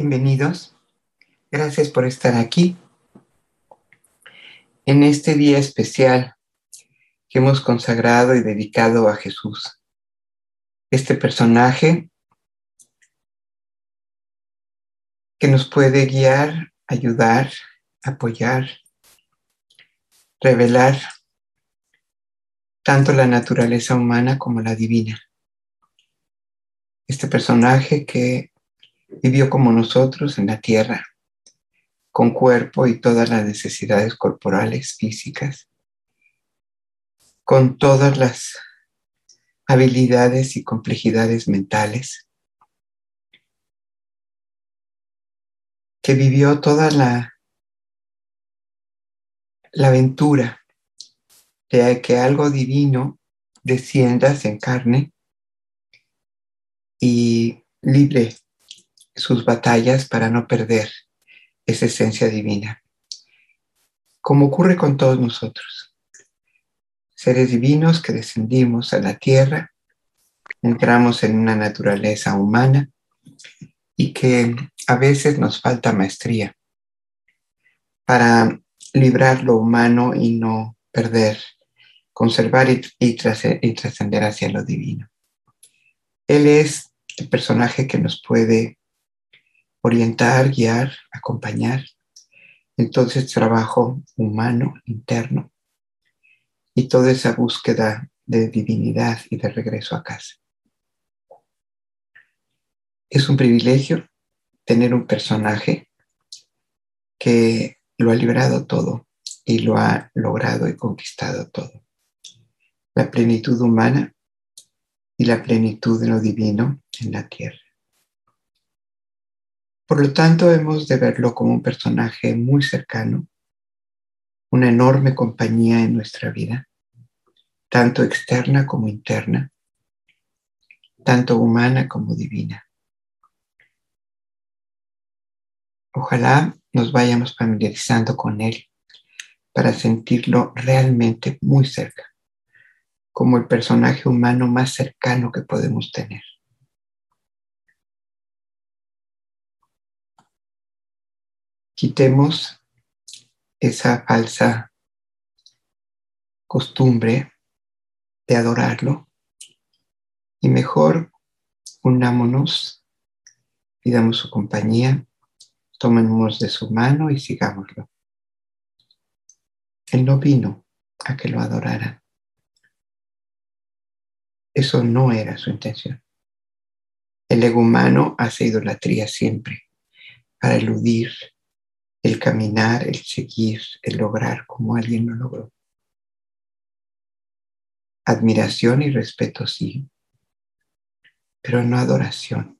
Bienvenidos. Gracias por estar aquí en este día especial que hemos consagrado y dedicado a Jesús. Este personaje que nos puede guiar, ayudar, apoyar, revelar tanto la naturaleza humana como la divina. Este personaje que vivió como nosotros en la tierra, con cuerpo y todas las necesidades corporales, físicas, con todas las habilidades y complejidades mentales, que vivió toda la, la aventura de que algo divino descienda, se encarne y libre sus batallas para no perder esa esencia divina. Como ocurre con todos nosotros, seres divinos que descendimos a la tierra, entramos en una naturaleza humana y que a veces nos falta maestría para librar lo humano y no perder, conservar y, trascender hacia lo divino. Él es el personaje que nos puede orientar, guiar, acompañar. Entonces trabajo humano, interno, y toda esa búsqueda de divinidad y de regreso a casa. Es un privilegio tener un personaje que lo ha librado todo y lo ha logrado y conquistado todo. La plenitud humana y la plenitud de lo divino en la tierra. Por lo tanto, hemos de verlo como un personaje muy cercano, una enorme compañía en nuestra vida, tanto externa como interna, tanto humana como divina. Ojalá nos vayamos familiarizando con él para sentirlo realmente muy cerca, como el personaje humano más cercano que podemos tener. Quitemos esa falsa costumbre de adorarlo y mejor unámonos, pidamos su compañía, tomemos de su mano y sigámoslo. Él no vino a que lo adoraran. Eso no era su intención. El ego humano hace idolatría siempre para eludir el caminar, el seguir, el lograr como alguien lo logró. Admiración y respeto sí, pero no adoración,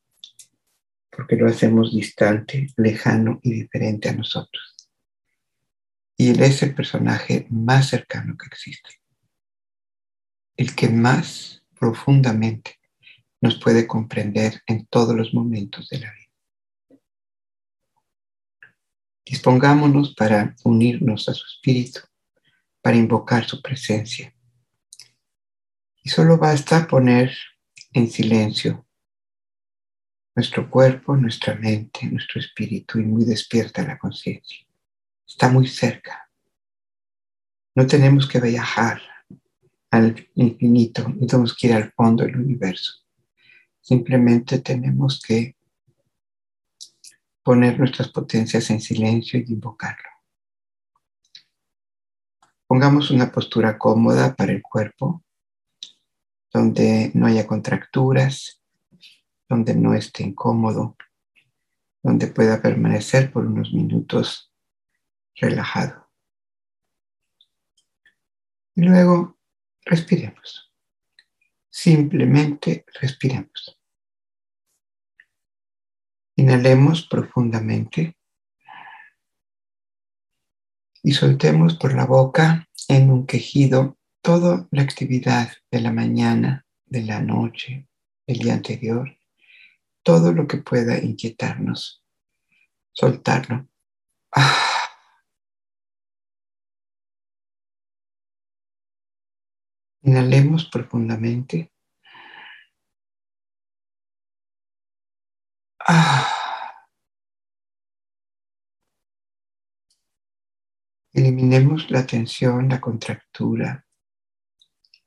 porque lo hacemos distante, lejano y diferente a nosotros. Y él es el personaje más cercano que existe, el que más profundamente nos puede comprender en todos los momentos de la vida. Dispongámonos para unirnos a su espíritu, para invocar su presencia. Y solo basta poner en silencio nuestro cuerpo, nuestra mente, nuestro espíritu y muy despierta la conciencia. Está muy cerca. No tenemos que viajar al infinito, no tenemos que ir al fondo del universo. Simplemente tenemos que poner nuestras potencias en silencio y invocarlo. Pongamos una postura cómoda para el cuerpo, donde no haya contracturas, donde no esté incómodo, donde pueda permanecer por unos minutos relajado. Y luego respiremos. Simplemente respiremos. Inhalemos profundamente y soltemos por la boca en un quejido toda la actividad de la mañana, de la noche, el día anterior, todo lo que pueda inquietarnos. Soltarlo. Ah. Inhalemos profundamente. Ah. Eliminemos la tensión, la contractura,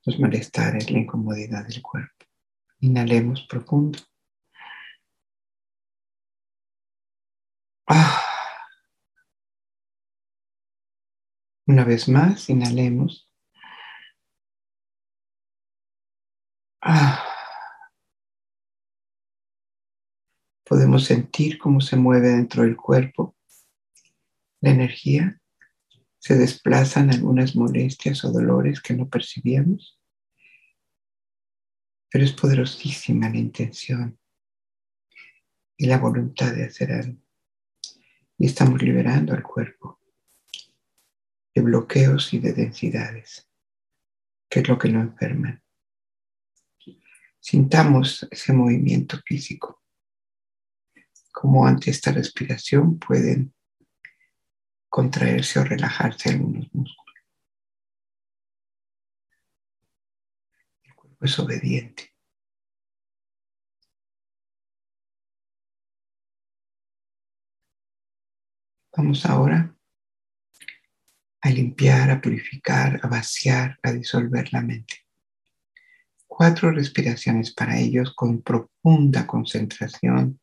los malestares, la incomodidad del cuerpo. Inhalemos profundo. Ah. Una vez más, inhalemos. Ah. Podemos sentir cómo se mueve dentro del cuerpo la energía. Se desplazan algunas molestias o dolores que no percibíamos. Pero es poderosísima la intención y la voluntad de hacer algo. Y estamos liberando al cuerpo de bloqueos y de densidades, que es lo que lo enferman. Sintamos ese movimiento físico, como ante esta respiración pueden contraerse o relajarse algunos músculos. El cuerpo es obediente. Vamos ahora a limpiar, a purificar, a vaciar, a disolver la mente. Cuatro respiraciones para ellos con profunda concentración,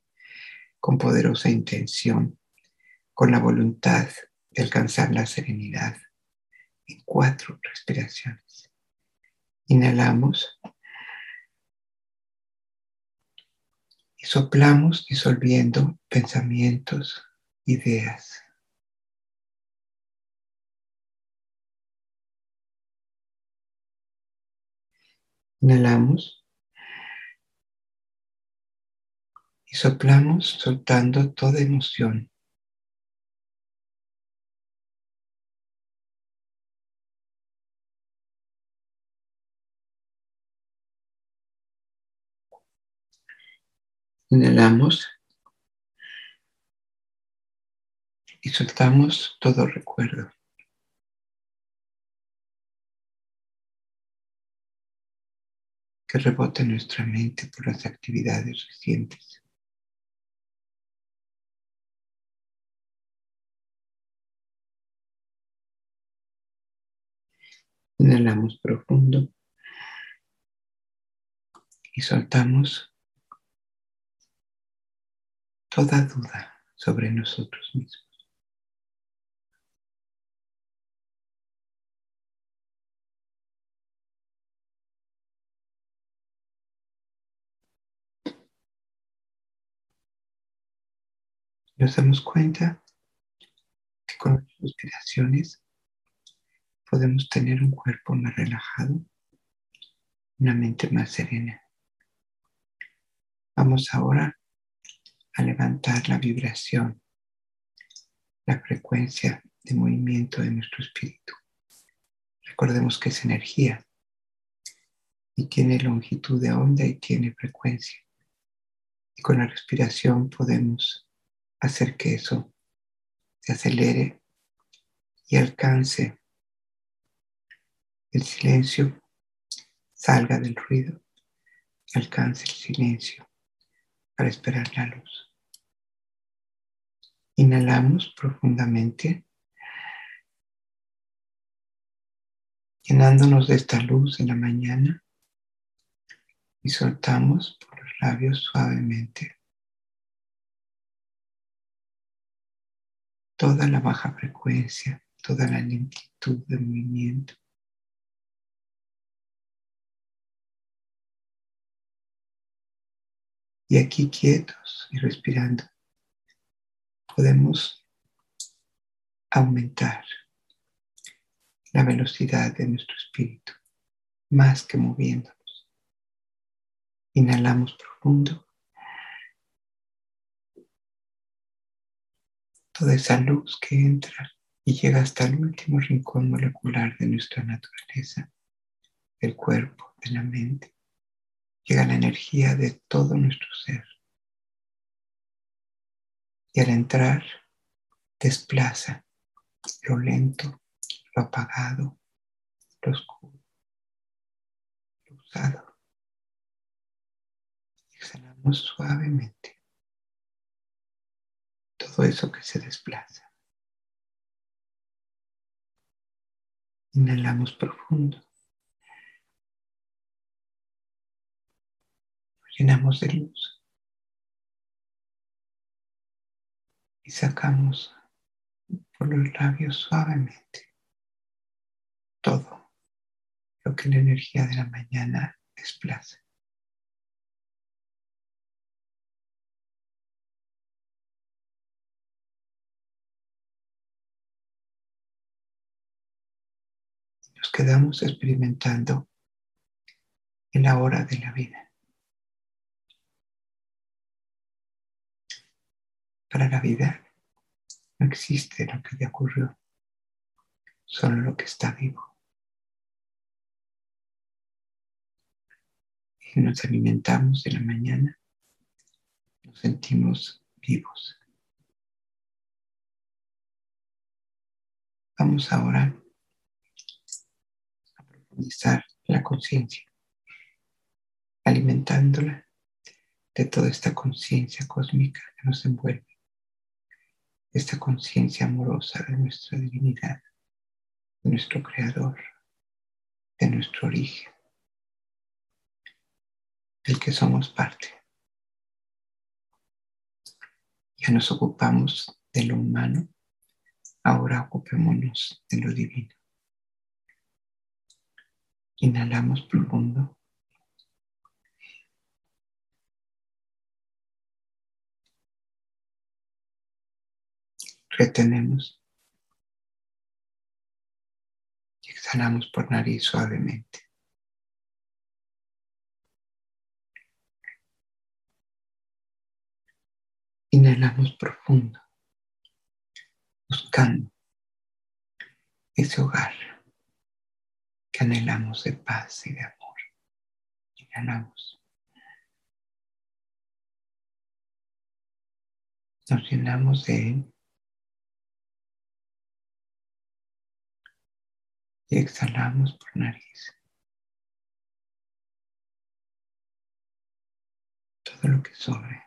con poderosa intención, con la voluntad de alcanzar la serenidad en cuatro respiraciones. Inhalamos y soplamos disolviendo pensamientos, ideas. Inhalamos y soplamos soltando toda emoción. Inhalamos y soltamos todo recuerdo. que rebote nuestra mente por las actividades recientes. Inhalamos profundo y soltamos toda duda sobre nosotros mismos. nos damos cuenta que con las respiraciones podemos tener un cuerpo más relajado, una mente más serena. Vamos ahora a levantar la vibración, la frecuencia de movimiento de nuestro espíritu. Recordemos que es energía y tiene longitud de onda y tiene frecuencia. Y con la respiración podemos hacer que eso se acelere y alcance el silencio, salga del ruido alcance el silencio para esperar la luz. Inhalamos profundamente, llenándonos de esta luz en la mañana y soltamos por los labios suavemente. toda la baja frecuencia, toda la lentitud de movimiento. Y aquí quietos y respirando, podemos aumentar la velocidad de nuestro espíritu, más que moviéndonos. Inhalamos profundo. toda esa luz que entra y llega hasta el último rincón molecular de nuestra naturaleza, del cuerpo, de la mente. Llega la energía de todo nuestro ser. Y al entrar, desplaza lo lento, lo apagado, lo oscuro, lo usado. Exhalamos suavemente todo eso que se desplaza. Inhalamos profundo. Llenamos de luz. Y sacamos por los labios suavemente todo lo que la energía de la mañana desplaza. Nos quedamos experimentando en la hora de la vida. Para la vida no existe lo que ya ocurrió, solo lo que está vivo. Y nos alimentamos de la mañana, nos sentimos vivos. Vamos ahora a profundizar la conciencia, alimentándola de toda esta conciencia cósmica que nos envuelve esta conciencia amorosa de nuestra divinidad, de nuestro Creador, de nuestro origen, del que somos parte. Ya nos ocupamos de lo humano, ahora ocupémonos de lo divino. Inhalamos profundo. Retenemos y exhalamos por nariz suavemente. Inhalamos profundo, buscando ese hogar que anhelamos de paz y de amor. Inhalamos. Nos llenamos de él y exhalamos por nariz. Todo lo que sobre.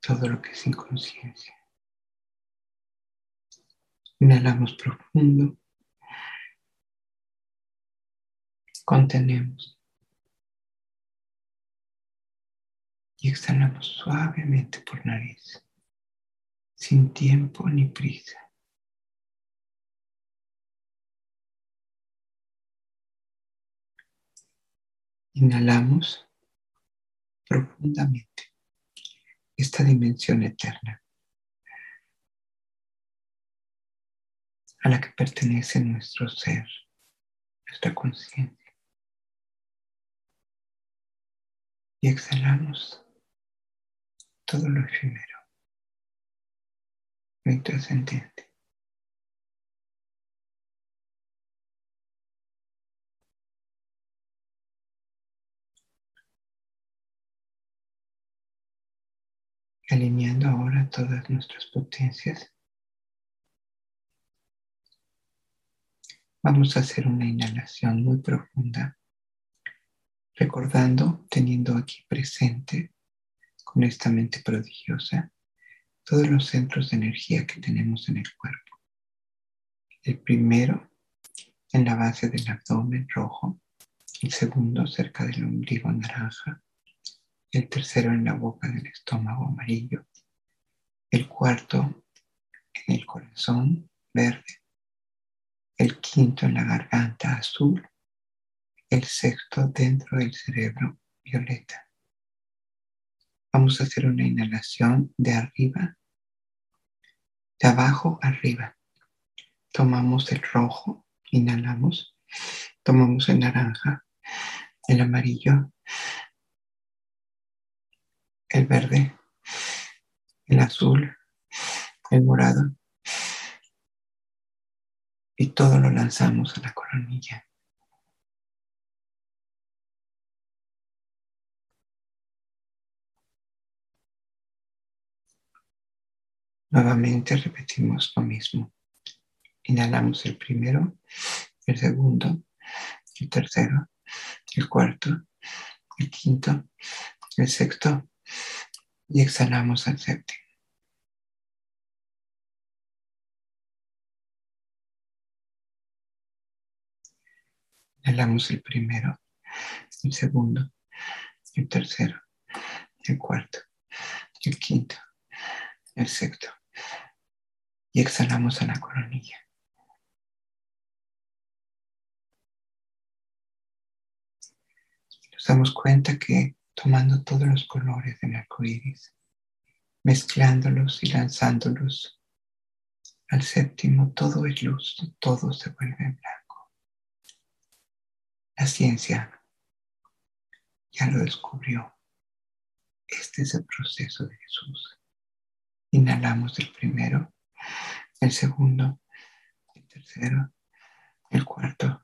Todo lo que es inconsciencia. Inhalamos profundo. Contenemos. Exhalamos suavemente por nariz, sin tiempo ni prisa. Inhalamos profundamente esta dimensión eterna a la que pertenece nuestro ser, nuestra conciencia. Y exhalamos todo lo efímero, lo intrascendente. alineando ahora todas nuestras potencias, vamos a hacer una inhalación muy profunda, recordando, teniendo aquí presente con esta mente prodigiosa todos los centros de energía que tenemos en el cuerpo. El primero en la base del abdomen rojo, el segundo cerca del ombligo naranja, el tercero en la boca del estómago amarillo, el cuarto en el corazón verde, el quinto en la garganta azul, el sexto dentro del cerebro violeta. Vamos a hacer una inhalación de arriba, de abajo arriba. Tomamos el rojo, inhalamos. Tomamos el naranja, el amarillo, el verde, el azul, el morado. Y todo lo lanzamos a la coronilla. Nuevamente repetimos lo mismo. Inhalamos el primero, el segundo, el tercero, el cuarto, el quinto, el sexto y exhalamos el séptimo. Inhalamos el primero, el segundo, el tercero, el cuarto, el quinto, el sexto y exhalamos a la coronilla. Nos damos cuenta que tomando todos los colores del arco iris, mezclándolos y lanzándolos al séptimo, todo es luz, todo se vuelve blanco. La ciencia ya lo descubrió. Este es el proceso de Jesús. Inhalamos el primero, el segundo, el tercero, el cuarto,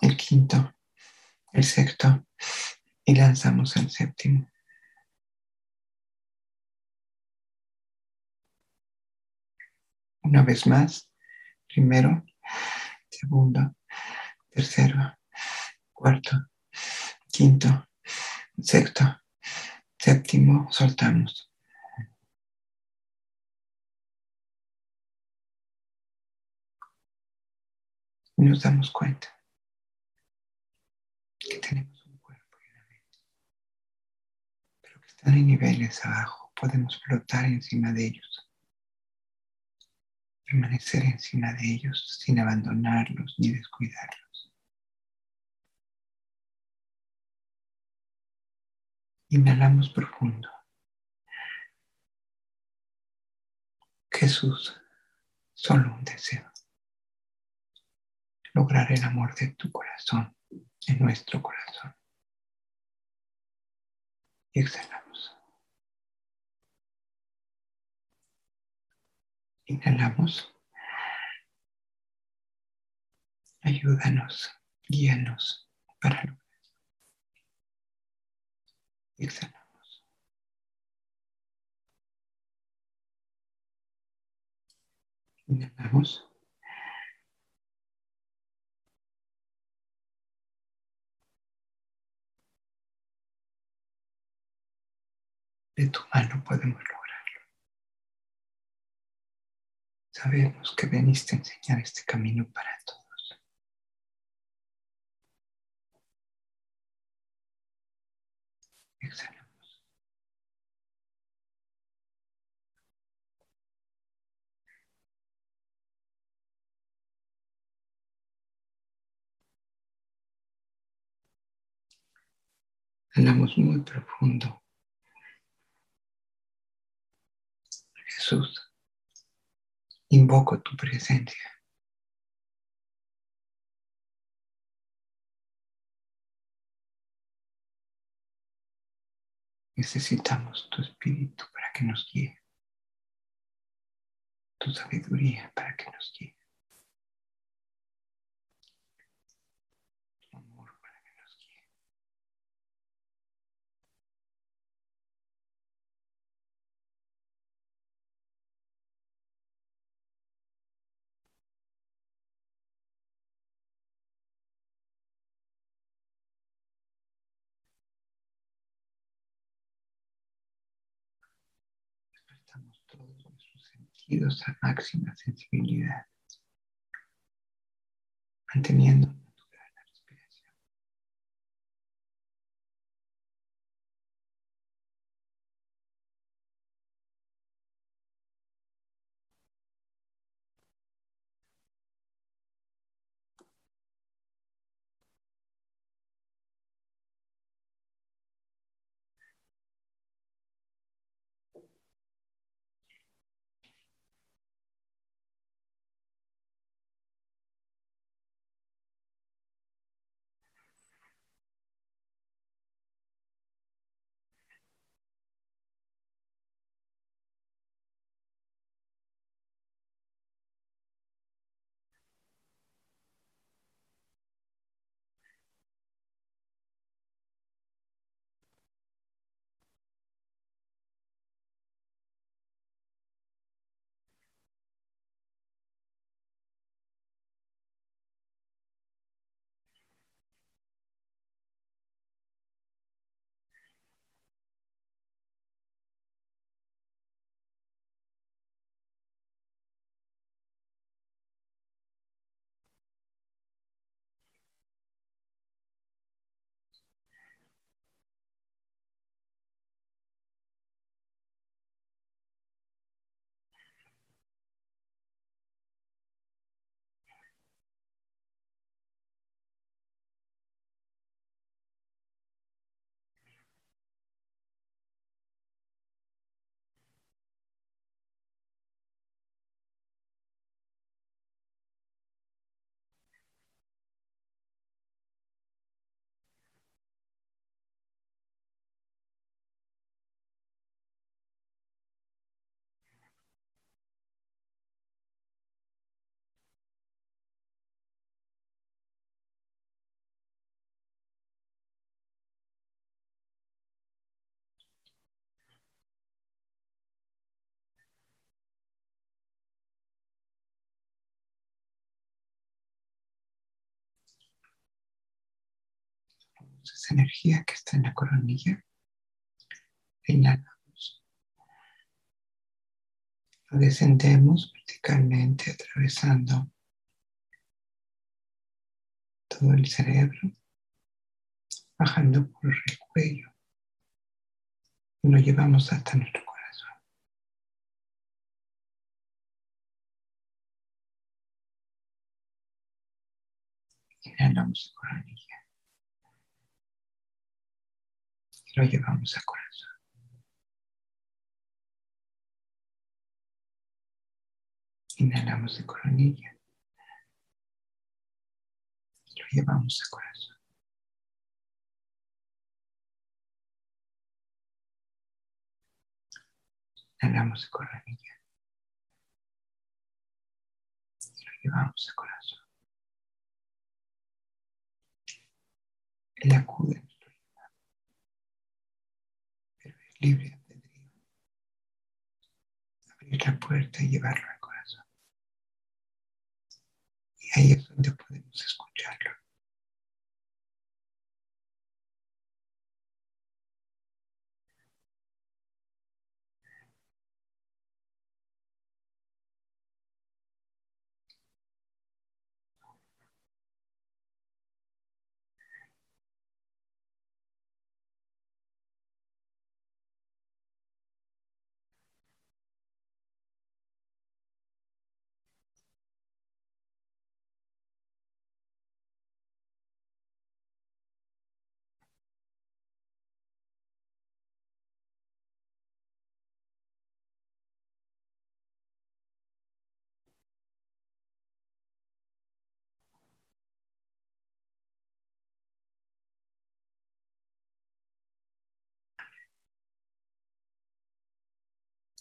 el quinto, el sexto y lanzamos el séptimo. Una vez más, primero, segundo, tercero, cuarto, quinto, sexto, séptimo, soltamos. Y nos damos cuenta que tenemos un cuerpo y una mente, pero que están en niveles abajo, podemos flotar encima de ellos, permanecer encima de ellos sin abandonarlos ni descuidarlos. Inhalamos profundo. Jesús, solo un deseo. Lograr el amor de tu corazón en nuestro corazón. Exhalamos. Inhalamos. Ayúdanos, guíanos para lograr. Exhalamos. Inhalamos. De tu mano podemos lograrlo. Sabemos que veniste a enseñar este camino para todos. Exhalamos. Inhalamos muy profundo. Jesús, invoco tu presencia. Necesitamos tu espíritu para que nos guíe, tu sabiduría para que nos guíe, sentidos a máxima sensibilidad, manteniendo esa energía que está en la coronilla, inhalamos, lo descendemos verticalmente atravesando todo el cerebro, bajando por el cuello y lo llevamos hasta nuestro corazón. Inhalamos la coronilla lo llevamos al corazón. Inhalamos de coronilla lo llevamos al corazón. Inhalamos de coronilla lo llevamos al corazón. Él acude en nuestro llamado, pero es libre albedrío. Abrir la puerta y llevarlo al corazón. Y ahí es donde podemos escucharlo.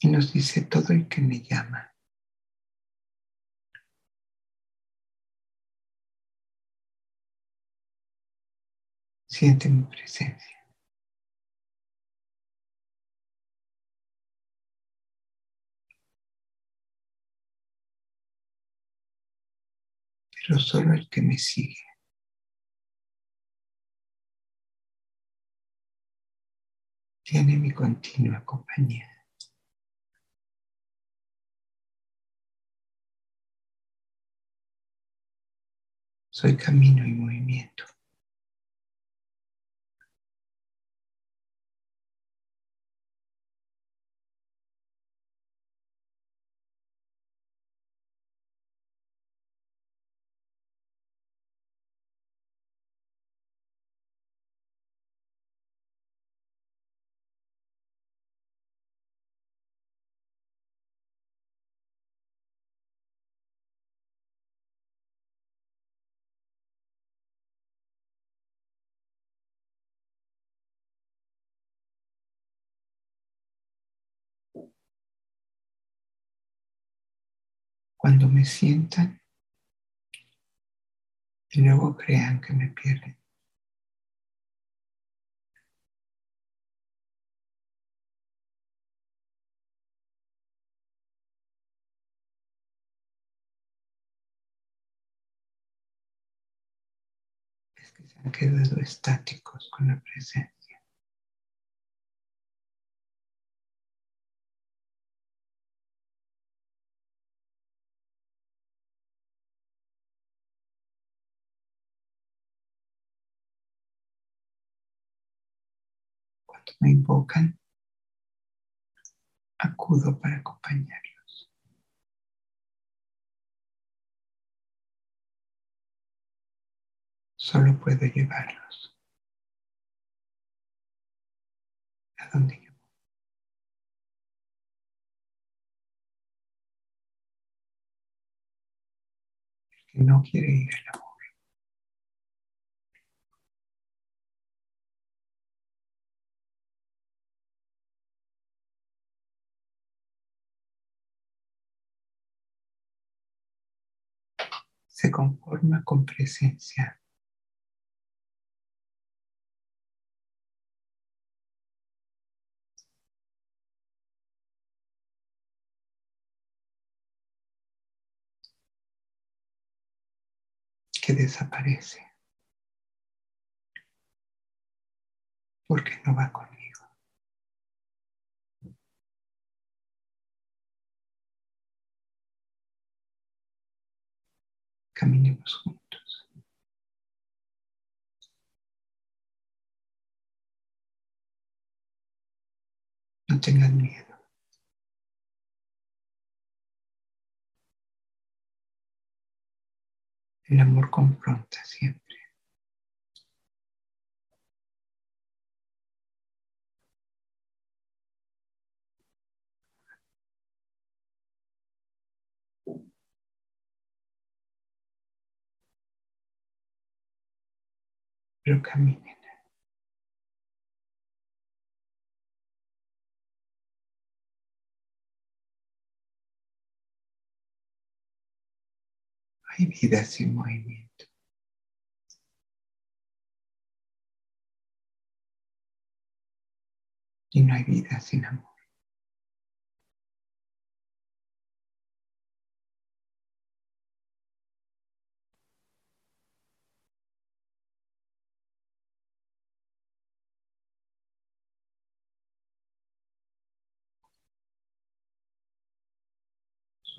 Y nos dice todo el que me llama. Siente mi presencia. Pero solo el que me sigue. Tiene mi continua compañía. Soy camino y movimiento. Cuando me sientan y luego crean que me pierden. Es que se han quedado estáticos con la presencia. Me invocan, acudo para acompañarlos. Solo puedo llevarlos a donde yo. El que no quiere ir al amor. Se conforma con presencia. que desaparece. porque no va conmigo. Caminemos juntos. No tengan miedo. El amor confronta siempre. Pero caminen. Hay vida sin movimiento. Y no hay vida sin amor.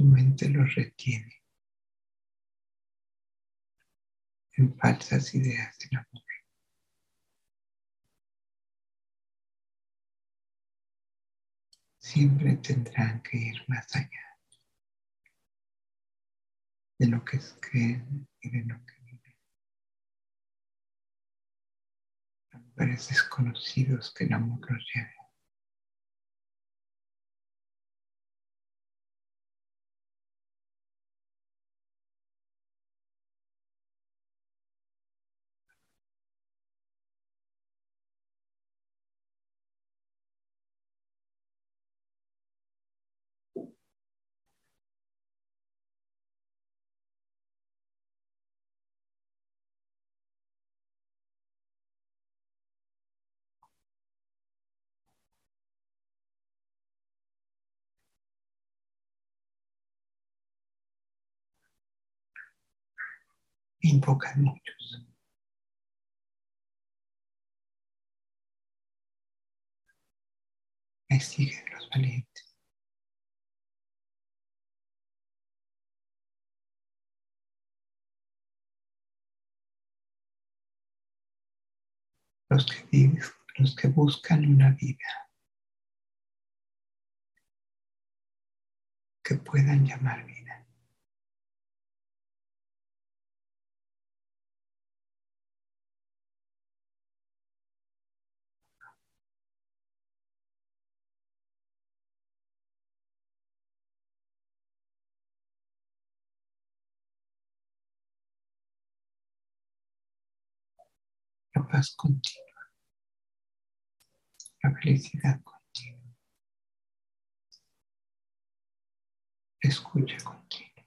Su mente los retiene en falsas ideas del amor. Siempre tendrán que ir más allá de lo que creen y de lo que viven. Lugares desconocidos que el amor los lleve. Invocan muchos. Me siguen los valientes. Los que, viven, los que buscan una vida que puedan llamar vida. La paz continua, la felicidad continua, la escucha continua.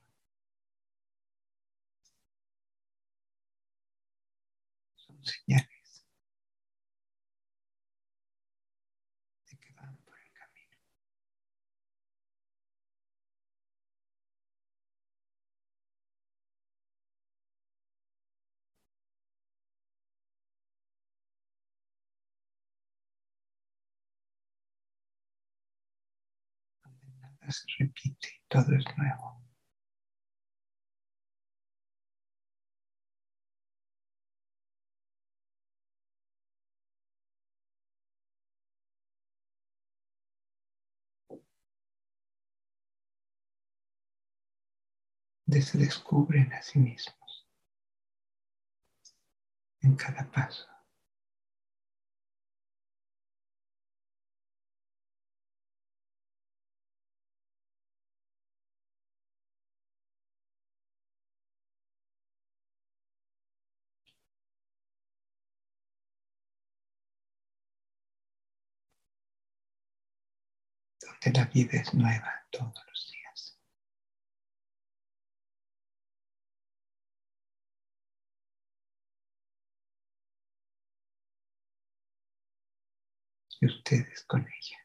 Son señales se repite todo es nuevo. Se descubren a sí mismos en cada paso. La vida es nueva todos los días. Y ustedes con ella.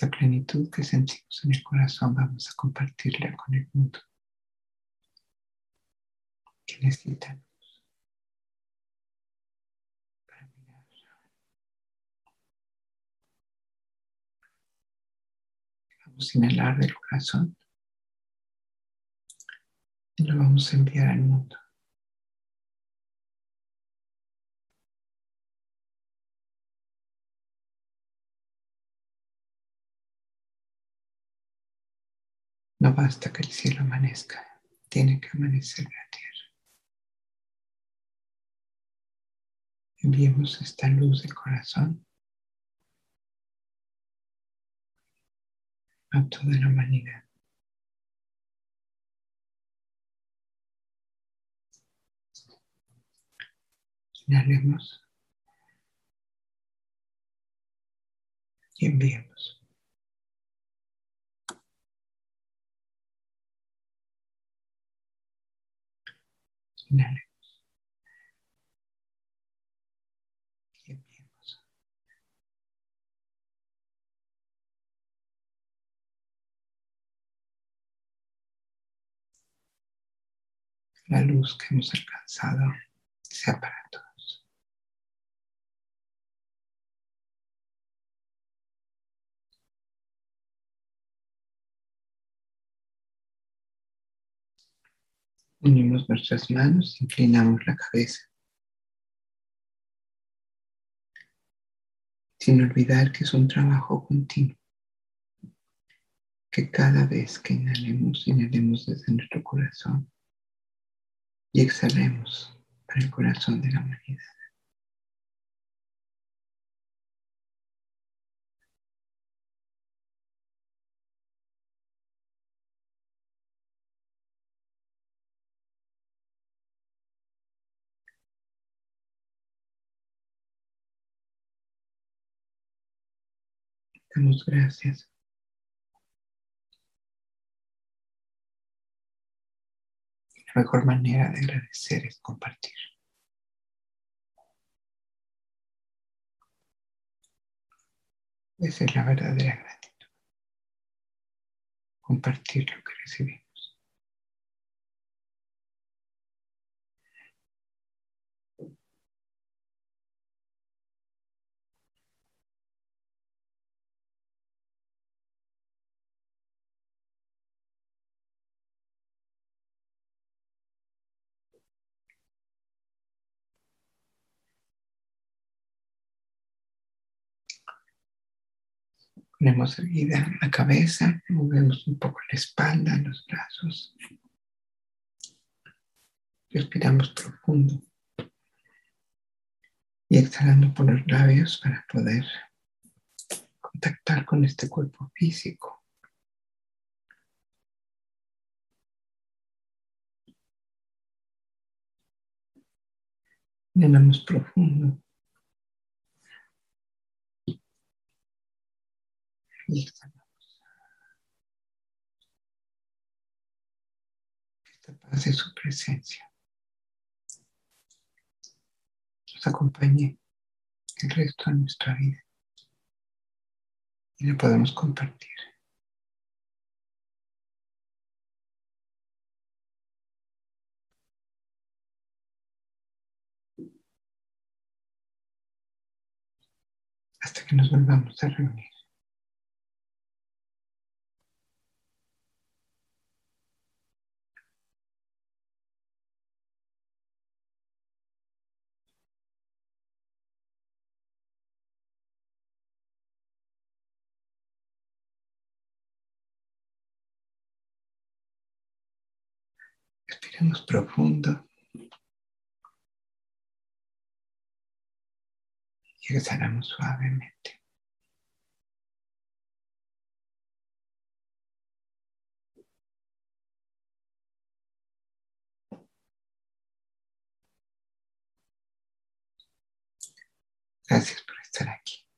Esta plenitud que sentimos en el corazón vamos a compartirla con el mundo que necesitan. Vamos a inhalar del corazón y lo vamos a enviar al mundo. No basta que el cielo amanezca, tiene que amanecer la tierra. Enviemos esta luz del corazón a toda la humanidad. Inhalemos y enviemos. La luz que hemos alcanzado sea para todos. Unimos nuestras manos, inclinamos la cabeza. Sin olvidar que es un trabajo continuo. Que cada vez que inhalemos, inhalemos desde nuestro corazón y exhalemos para el corazón de la humanidad. Damos gracias. La mejor manera de agradecer es compartir. Esa es la verdadera gratitud. Compartir lo que recibimos. Ponemos erguida la cabeza, movemos un poco la espalda, los brazos. Respiramos profundo y exhalando por los labios para poder contactar con este cuerpo físico. Inhalamos profundo. Y exhalamos. Esta paz de su presencia nos acompañe el resto de nuestra vida y la podemos compartir. Hasta que nos volvamos a reunir. Respiremos profundo. Y exhalamos suavemente. Gracias por estar aquí.